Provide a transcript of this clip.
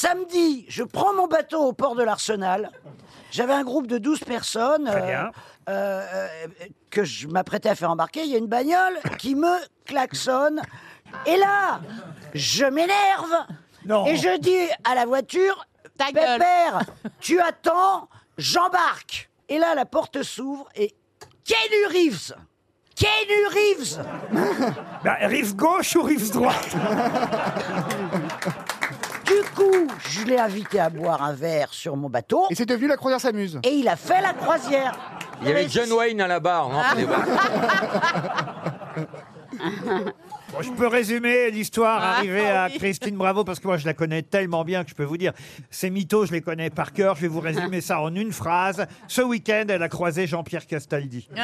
samedi, je prends mon bateau au port de l'Arsenal. J'avais un groupe de 12 personnes Très euh, bien. euh, euh, que je m'apprêtais à faire embarquer. Il y a une bagnole qui me klaxonne. Et là, je m'énerve. Non. Et je dis à la voiture, Ta gueule. Pépère, tu attends, j'embarque. Et là, la porte s'ouvre et Keanu Reeves Keanu Reeves Bah, rive gauche ou rive droite? je l'ai invité à boire un verre sur mon bateau Et c'est devenu la croisière s'amuse. et il a fait la croisière. Il y avait John Wayne à la barre, non. Bon, je peux résumer l'histoire Ah, arrivée à. Christine Bravo parce que moi je la connais tellement bien que je peux vous dire ces mythos je les connais par cœur. Je vais vous résumer ça en une phrase. Ce week-end, elle a croisé Jean-Pierre Castaldi.